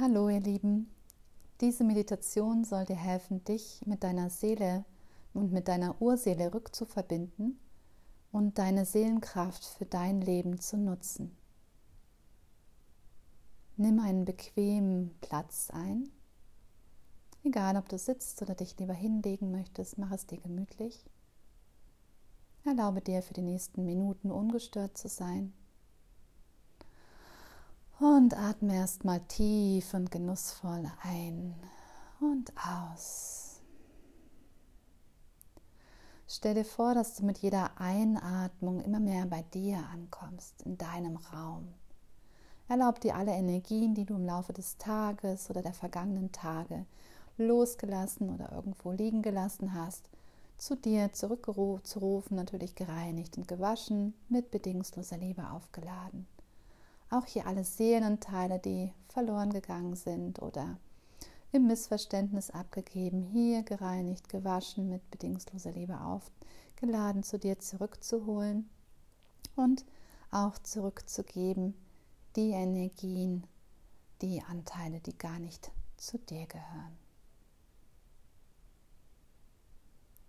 Hallo ihr Lieben, diese Meditation soll dir helfen, dich mit deiner Seele und mit deiner Urseele rückzuverbinden und deine Seelenkraft für dein Leben zu nutzen. Nimm einen bequemen Platz ein. Egal, ob du sitzt oder dich lieber hinlegen möchtest, mach es dir gemütlich. Erlaube dir für die nächsten Minuten ungestört zu sein und atme erstmal tief und genussvoll ein und aus. Stell dir vor, dass du mit jeder Einatmung immer mehr bei dir ankommst, in deinem Raum. Erlaub dir alle Energien, die du im Laufe des Tages oder der vergangenen Tage losgelassen oder irgendwo liegen gelassen hast, zu dir zurückzurufen, natürlich gereinigt und gewaschen, mit bedingungsloser Liebe aufgeladen. Auch hier alle Seelenteile, die verloren gegangen sind oder im Missverständnis abgegeben, hier gereinigt, gewaschen, mit bedingungsloser Liebe aufgeladen, zu dir zurückzuholen und auch zurückzugeben die Energien, die Anteile, die gar nicht zu dir gehören.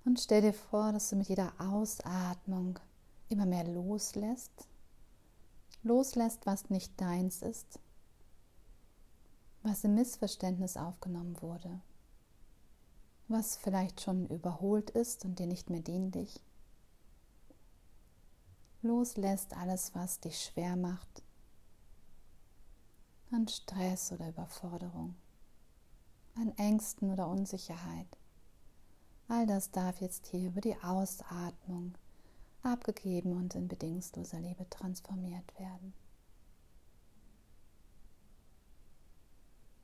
Und stell dir vor, dass du mit jeder Ausatmung immer mehr loslässt loslässt, was nicht deins ist, was im Missverständnis aufgenommen wurde, was vielleicht schon überholt ist und dir nicht mehr dienlich. Loslässt alles, was dich schwer macht, an Stress oder Überforderung, an Ängsten oder Unsicherheit. All das darf jetzt hier über die Ausatmung abgegeben und in bedingungsloser Liebe transformiert werden.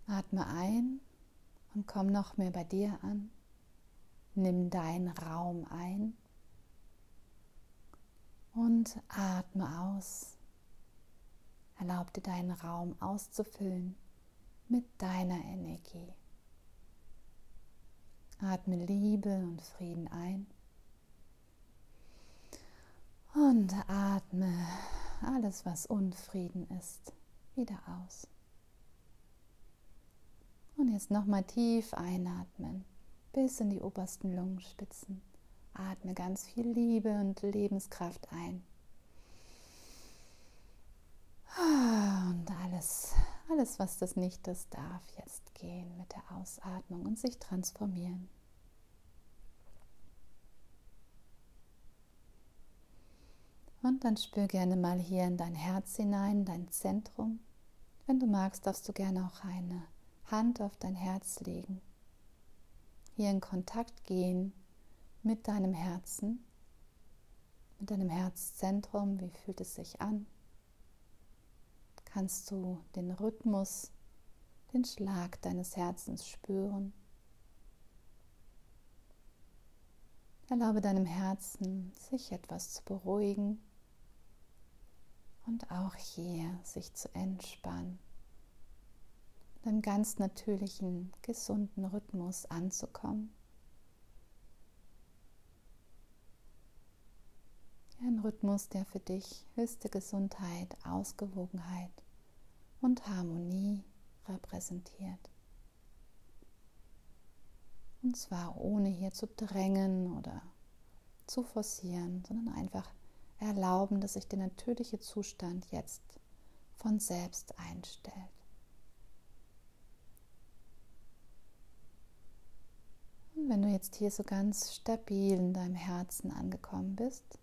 Atme ein und komm noch mehr bei dir an. Nimm deinen Raum ein und atme aus. Erlaub dir deinen Raum auszufüllen mit deiner Energie. Atme Liebe und Frieden ein und atme alles, was Unfrieden ist, wieder aus. Und jetzt nochmal tief einatmen, bis in die obersten Lungenspitzen. Atme ganz viel Liebe und Lebenskraft ein. Und alles, alles, was das nicht ist, darf jetzt gehen mit der Ausatmung und sich transformieren. Und dann spür gerne mal hier in dein Herz hinein, dein Zentrum. Wenn du magst, darfst du gerne auch eine Hand auf dein Herz legen. Hier in Kontakt gehen mit deinem Herzen, mit deinem Herzzentrum. Wie fühlt es sich an? Kannst du den Rhythmus, den Schlag deines Herzens spüren? Erlaube deinem Herzen, sich etwas zu beruhigen und auch hier sich zu entspannen, in einem ganz natürlichen, gesunden Rhythmus anzukommen. Ein Rhythmus, der für dich höchste Gesundheit, Ausgewogenheit und Harmonie repräsentiert. Und zwar ohne hier zu drängen oder zu forcieren, sondern einfach erlauben, dass sich der natürliche Zustand jetzt von selbst einstellt. Und wenn du jetzt hier so ganz stabil in deinem Herzen angekommen bist,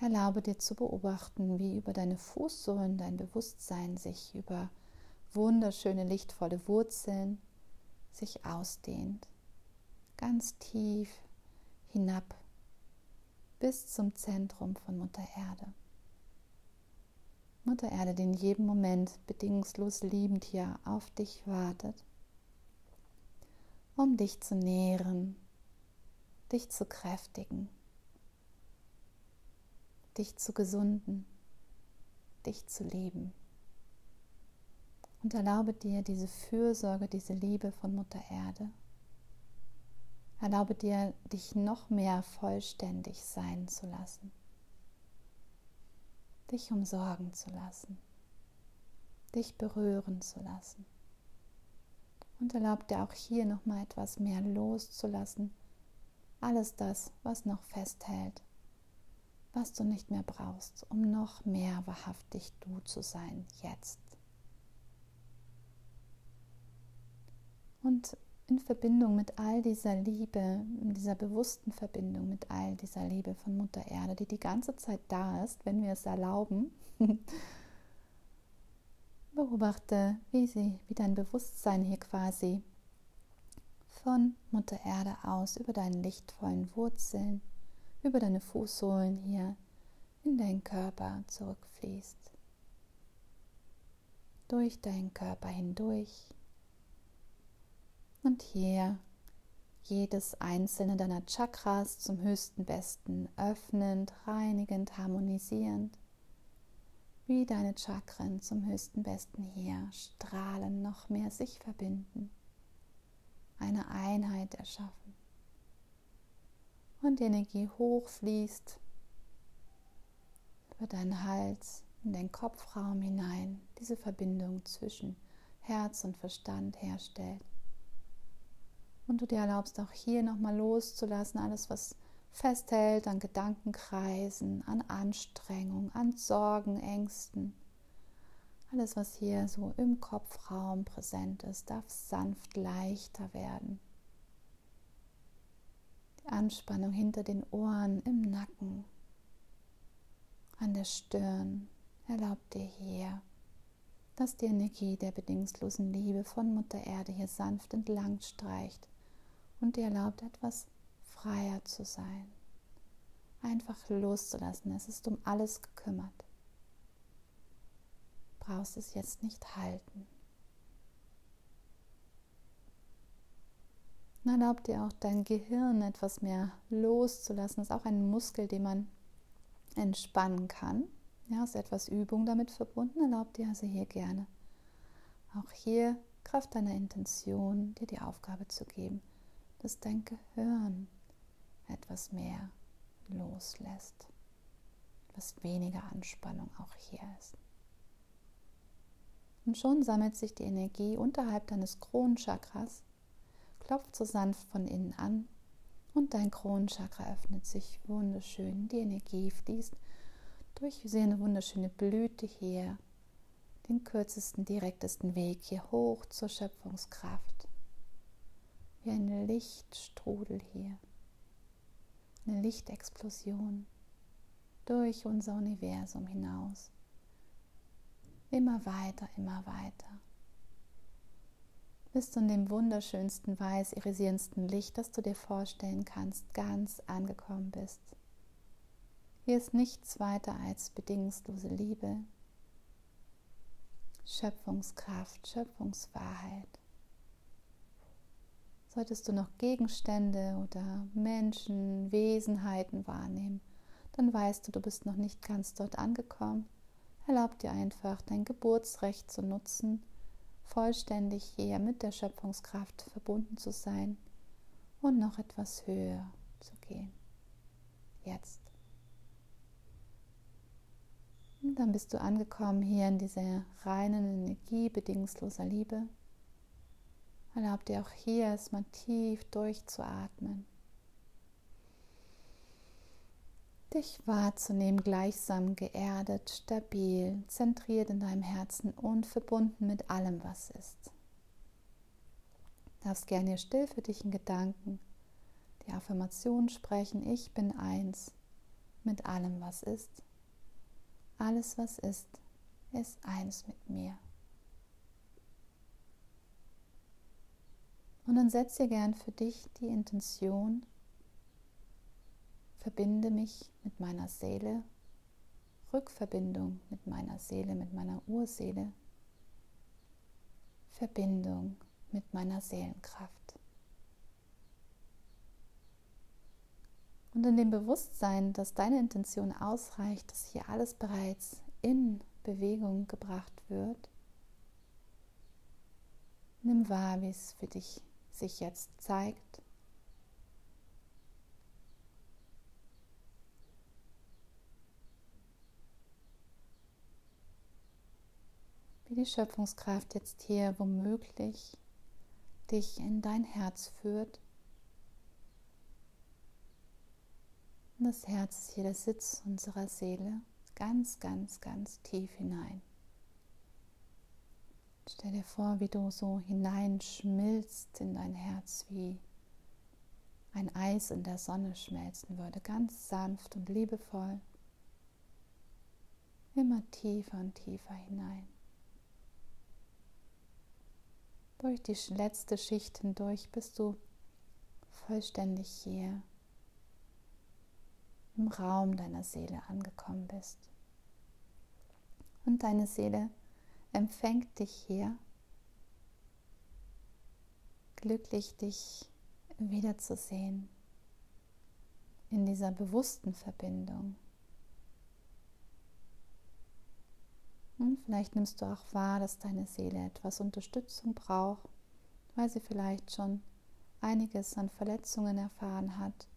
erlaube dir zu beobachten, wie über deine Fußsohlen dein Bewusstsein sich über wunderschöne lichtvolle Wurzeln sich ausdehnt, ganz tief hinab bis zum Zentrum von Mutter Erde. Mutter Erde, die in jedem Moment bedingungslos liebend hier auf dich wartet, um dich zu nähren, dich zu kräftigen, dich zu gesunden, dich zu lieben. Und erlaube dir diese Fürsorge, diese Liebe von Mutter Erde Erlaube dir, dich noch mehr vollständig sein zu lassen, dich umsorgen zu lassen, dich berühren zu lassen. Und erlaub dir auch hier nochmal etwas mehr loszulassen. Alles das, was noch festhält, was du nicht mehr brauchst, um noch mehr wahrhaftig du zu sein, jetzt. Und in Verbindung mit all dieser Liebe, in dieser bewussten Verbindung mit all dieser Liebe von Mutter Erde, die die ganze Zeit da ist, wenn wir es erlauben, beobachte, wie sie, wie dein Bewusstsein hier quasi von Mutter Erde aus über deinen lichtvollen Wurzeln, über deine Fußsohlen hier in deinen Körper zurückfließt. Durch deinen Körper hindurch und hier jedes einzelne deiner Chakras zum höchsten Besten öffnend, reinigend, harmonisierend. Wie deine Chakren zum höchsten Besten hier strahlen, noch mehr sich verbinden, eine Einheit erschaffen. Und die Energie hochfließt über deinen Hals in den Kopfraum hinein, diese Verbindung zwischen Herz und Verstand herstellt und du dir erlaubst auch hier nochmal loszulassen, alles was festhält an Gedankenkreisen, an Anstrengung, an Sorgen, Ängsten. Alles, was hier so im Kopfraum präsent ist, darf sanft leichter werden. Die Anspannung hinter den Ohren, im Nacken, an der Stirn, erlaubt dir hier, dass die Energie der bedingungslosen Liebe von Mutter Erde hier sanft entlang streicht und dir erlaubt, etwas freier zu sein. Einfach loszulassen. Es ist um alles gekümmert. Brauchst es jetzt nicht halten. Und erlaubt dir auch dein Gehirn etwas mehr loszulassen. Das ist auch ein Muskel, den man entspannen kann. Ja, ist etwas Übung damit verbunden. Erlaubt dir also hier gerne auch hier Kraft deiner Intention, dir die Aufgabe zu geben, dass dein Gehirn etwas mehr loslässt, was weniger Anspannung auch hier ist. Und schon sammelt sich die Energie unterhalb deines Kronenchakras, klopft so sanft von innen an und dein Kronenchakra öffnet sich wunderschön. Die Energie fließt durch, sehen eine wunderschöne Blüte hier, den kürzesten, direktesten Weg hier hoch zur Schöpfungskraft wie ein Lichtstrudel hier, eine Lichtexplosion durch unser Universum hinaus. Immer weiter, immer weiter. Bis du in dem wunderschönsten, weiß irisierendsten Licht, das du dir vorstellen kannst, ganz angekommen bist. Hier ist nichts weiter als bedingungslose Liebe, Schöpfungskraft, Schöpfungswahrheit. Solltest du noch Gegenstände oder Menschen, Wesenheiten wahrnehmen, dann weißt du, du bist noch nicht ganz dort angekommen. Erlaub dir einfach, dein Geburtsrecht zu nutzen, vollständig hier mit der Schöpfungskraft verbunden zu sein und noch etwas höher zu gehen. Jetzt. Und dann bist du angekommen hier in dieser reinen Energie bedingungsloser Liebe. Erlaub dir auch hier erstmal tief durchzuatmen. Dich wahrzunehmen, gleichsam geerdet, stabil, zentriert in deinem Herzen und verbunden mit allem, was ist. Du darfst gerne hier still für dich in Gedanken die Affirmation sprechen, ich bin eins mit allem, was ist. Alles, was ist, ist eins mit mir. Und dann setz dir gern für dich die Intention, verbinde mich mit meiner Seele, Rückverbindung mit meiner Seele, mit meiner Urseele, Verbindung mit meiner Seelenkraft. Und in dem Bewusstsein, dass deine Intention ausreicht, dass hier alles bereits in Bewegung gebracht wird, nimm wahr, wie es für dich sich jetzt zeigt. Wie die Schöpfungskraft jetzt hier womöglich dich in dein Herz führt. Und das Herz ist hier der Sitz unserer Seele, ganz, ganz, ganz tief hinein. Stell dir vor, wie du so hineinschmilzt in dein Herz, wie ein Eis in der Sonne schmelzen würde, ganz sanft und liebevoll, immer tiefer und tiefer hinein. Durch die letzte Schicht hindurch bist du vollständig hier im Raum deiner Seele angekommen bist. Und deine Seele empfängt dich hier, glücklich dich wiederzusehen in dieser bewussten Verbindung. Und vielleicht nimmst du auch wahr, dass deine Seele etwas Unterstützung braucht, weil sie vielleicht schon einiges an Verletzungen erfahren hat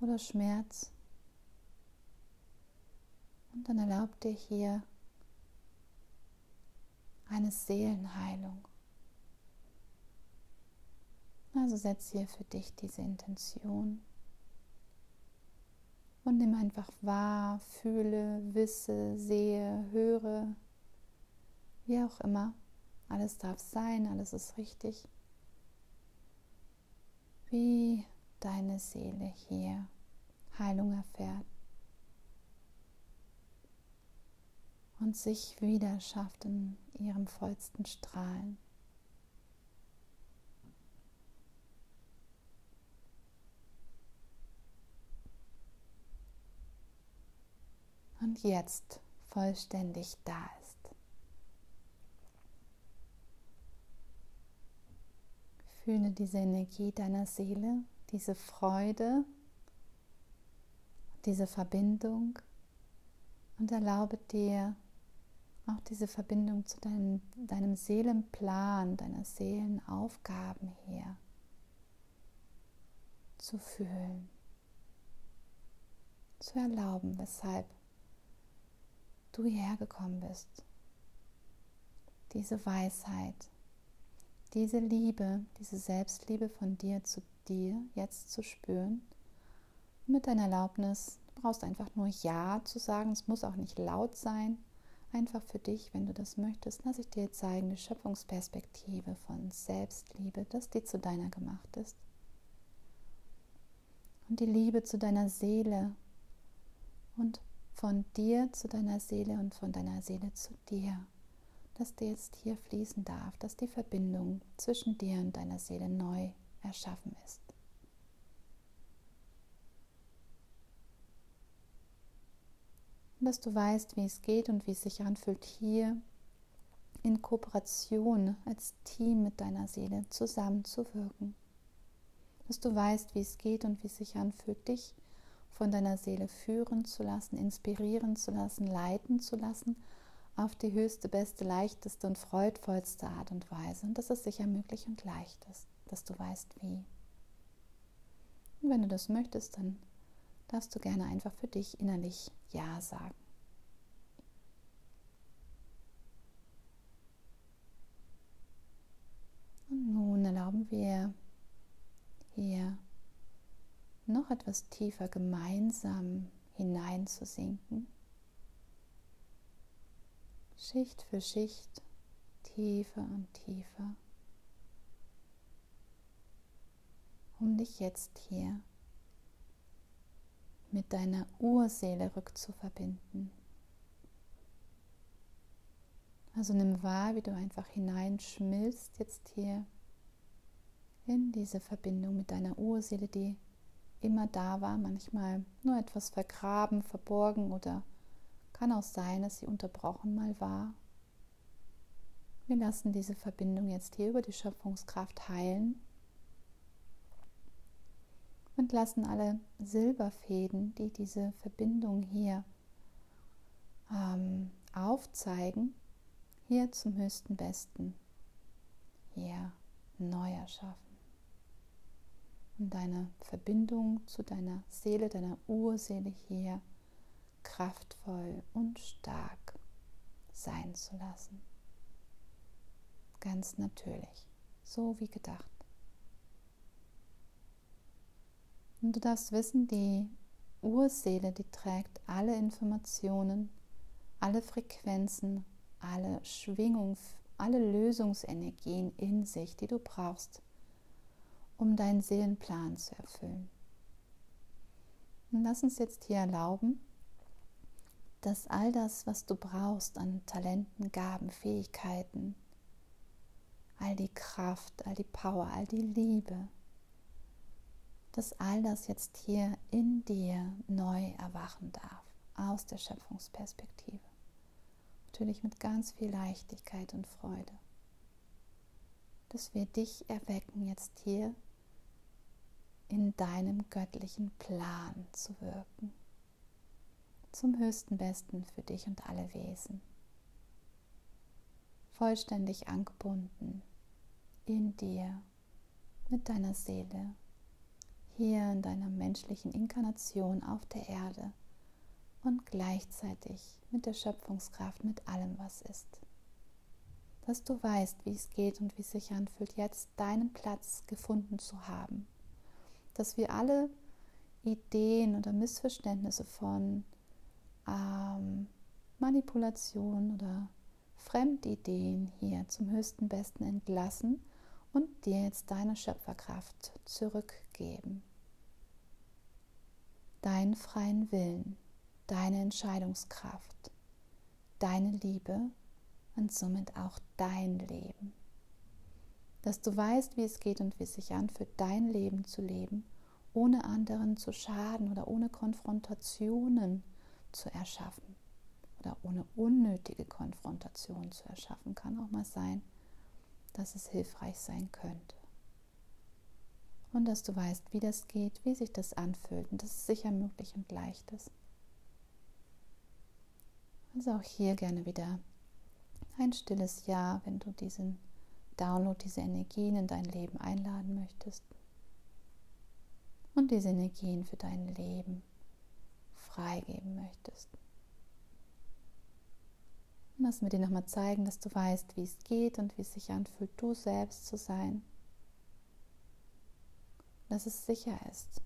oder Schmerz. Und dann erlaub dir hier eine Seelenheilung. Also setz hier für dich diese Intention und nimm einfach wahr, fühle, wisse, sehe, höre, wie auch immer. Alles darf sein, alles ist richtig. Wie deine Seele hier Heilung erfährt und sich wieder schafft in ihrem vollsten Strahlen. und jetzt vollständig da ist. Fühle diese Energie deiner Seele, diese Freude, diese Verbindung und erlaube dir auch diese Verbindung zu deinem, deinem Seelenplan, deiner Seelenaufgaben hier zu fühlen, zu erlauben, weshalb du hierher gekommen bist. Diese Weisheit, diese Liebe, diese Selbstliebe von dir zu dir jetzt zu spüren. Mit deiner Erlaubnis, du brauchst einfach nur Ja zu sagen, es muss auch nicht laut sein. Einfach für dich, wenn du das möchtest, lass ich dir zeigen, die Schöpfungsperspektive von Selbstliebe, dass die zu deiner gemacht ist. Und die Liebe zu deiner Seele und von dir zu deiner Seele und von deiner Seele zu dir, dass dir jetzt hier fließen darf, dass die Verbindung zwischen dir und deiner Seele neu erschaffen ist. Dass du weißt, wie es geht und wie es sich anfühlt, hier in Kooperation als Team mit deiner Seele zusammenzuwirken. Dass du weißt, wie es geht und wie es sich anfühlt, dich von deiner Seele führen zu lassen, inspirieren zu lassen, leiten zu lassen auf die höchste, beste, leichteste und freudvollste Art und Weise. Und dass es sicher möglich und leicht ist, dass du weißt wie. Und wenn du das möchtest, dann darfst du gerne einfach für dich innerlich Ja sagen. Und nun erlauben wir hier noch etwas tiefer gemeinsam hineinzusinken. Schicht für Schicht, tiefer und tiefer, um dich jetzt hier mit deiner Urseele rückzuverbinden. Also nimm wahr, wie du einfach hineinschmilzt jetzt hier in diese Verbindung mit deiner Urseele, die immer da war, manchmal nur etwas vergraben, verborgen oder kann auch sein, dass sie unterbrochen mal war. Wir lassen diese Verbindung jetzt hier über die Schöpfungskraft heilen und lassen alle Silberfäden, die diese Verbindung hier ähm, aufzeigen, hier zum höchsten Besten, hier neu erschaffen und deine Verbindung zu deiner Seele, deiner Urseele hier kraftvoll und stark sein zu lassen. Ganz natürlich. so wie gedacht. Und du darfst wissen, die Urseele, die trägt alle Informationen, alle Frequenzen, alle Schwingung, alle Lösungsenergien in sich, die du brauchst, um deinen Seelenplan zu erfüllen. Und lass uns jetzt hier erlauben, dass all das, was du brauchst an Talenten, Gaben, Fähigkeiten, all die Kraft, all die Power, all die Liebe, dass all das jetzt hier in dir neu erwachen darf, aus der Schöpfungsperspektive. Natürlich mit ganz viel Leichtigkeit und Freude. Dass wir dich erwecken, jetzt hier in deinem göttlichen Plan zu wirken. Zum höchsten Besten für dich und alle Wesen. Vollständig angebunden in dir, mit deiner Seele, hier in deiner menschlichen Inkarnation auf der Erde und gleichzeitig mit der Schöpfungskraft, mit allem, was ist. Dass du weißt, wie es geht und wie es sich anfühlt, jetzt deinen Platz gefunden zu haben. Dass wir alle Ideen oder Missverständnisse von ähm, Manipulation oder Fremdideen hier zum höchsten Besten entlassen und dir jetzt deine Schöpferkraft zurückgeben. Deinen freien Willen, deine Entscheidungskraft, deine Liebe und somit auch dein Leben. Dass du weißt, wie es geht und wie es sich anfühlt, dein Leben zu leben, ohne anderen zu schaden oder ohne Konfrontationen zu erschaffen oder ohne unnötige Konfrontationen zu erschaffen, kann auch mal sein dass es hilfreich sein könnte. Und dass du weißt, wie das geht, wie sich das anfühlt und dass es sicher möglich und leicht ist. Also auch hier gerne wieder ein stilles Ja, wenn du diesen Download, diese Energien in dein Leben einladen möchtest. Und diese Energien für dein Leben freigeben möchtest. Lass mir dir nochmal zeigen, dass du weißt, wie es geht und wie es sich anfühlt, du selbst zu sein. Dass es sicher ist,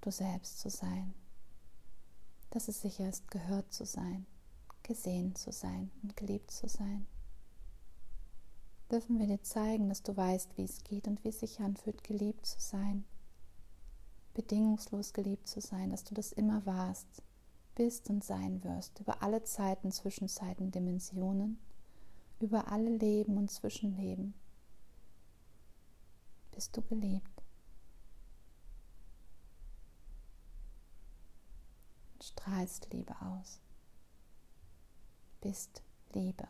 du selbst zu sein. Dass es sicher ist, gehört zu sein, gesehen zu sein und geliebt zu sein. Dürfen wir dir zeigen, dass du weißt, wie es geht und wie es sich anfühlt, geliebt zu sein. Bedingungslos geliebt zu sein, dass du das immer warst bist und sein wirst, über alle Zeiten, Zwischenzeiten, Dimensionen, über alle Leben und Zwischenleben. Bist du geliebt? Und strahlst Liebe aus. Bist Liebe.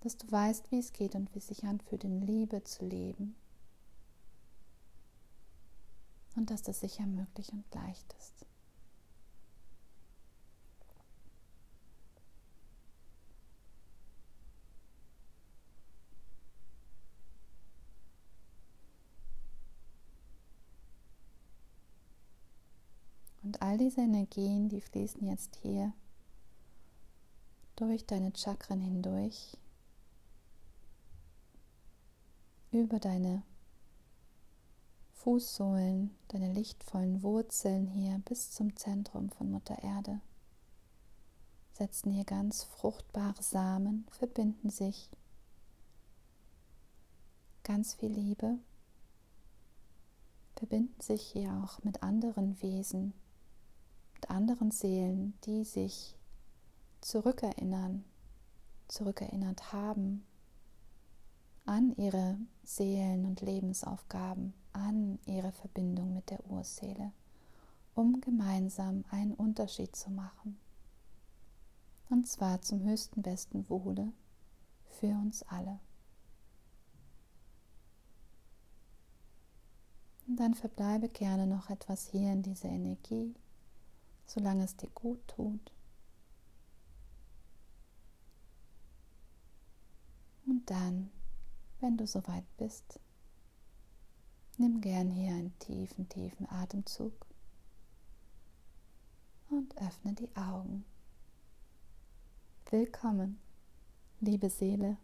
Dass du weißt, wie es geht und wie es sich anfühlt, in Liebe zu leben und dass das sicher möglich und leicht ist. Und all diese Energien, die fließen jetzt hier durch deine Chakren hindurch, über deine Fußsohlen, deine lichtvollen Wurzeln hier bis zum Zentrum von Mutter Erde. Setzen hier ganz fruchtbare Samen, verbinden sich. Ganz viel Liebe. Verbinden sich hier auch mit anderen Wesen, mit anderen Seelen, die sich zurückerinnern, zurückerinnert haben an ihre Seelen- und Lebensaufgaben an ihre Verbindung mit der Urseele, um gemeinsam einen Unterschied zu machen. Und zwar zum höchsten besten Wohle für uns alle. Und dann verbleibe gerne noch etwas hier in dieser Energie, solange es dir gut tut. Und dann, wenn du soweit bist, Nimm gern hier einen tiefen, tiefen Atemzug und öffne die Augen. Willkommen, liebe Seele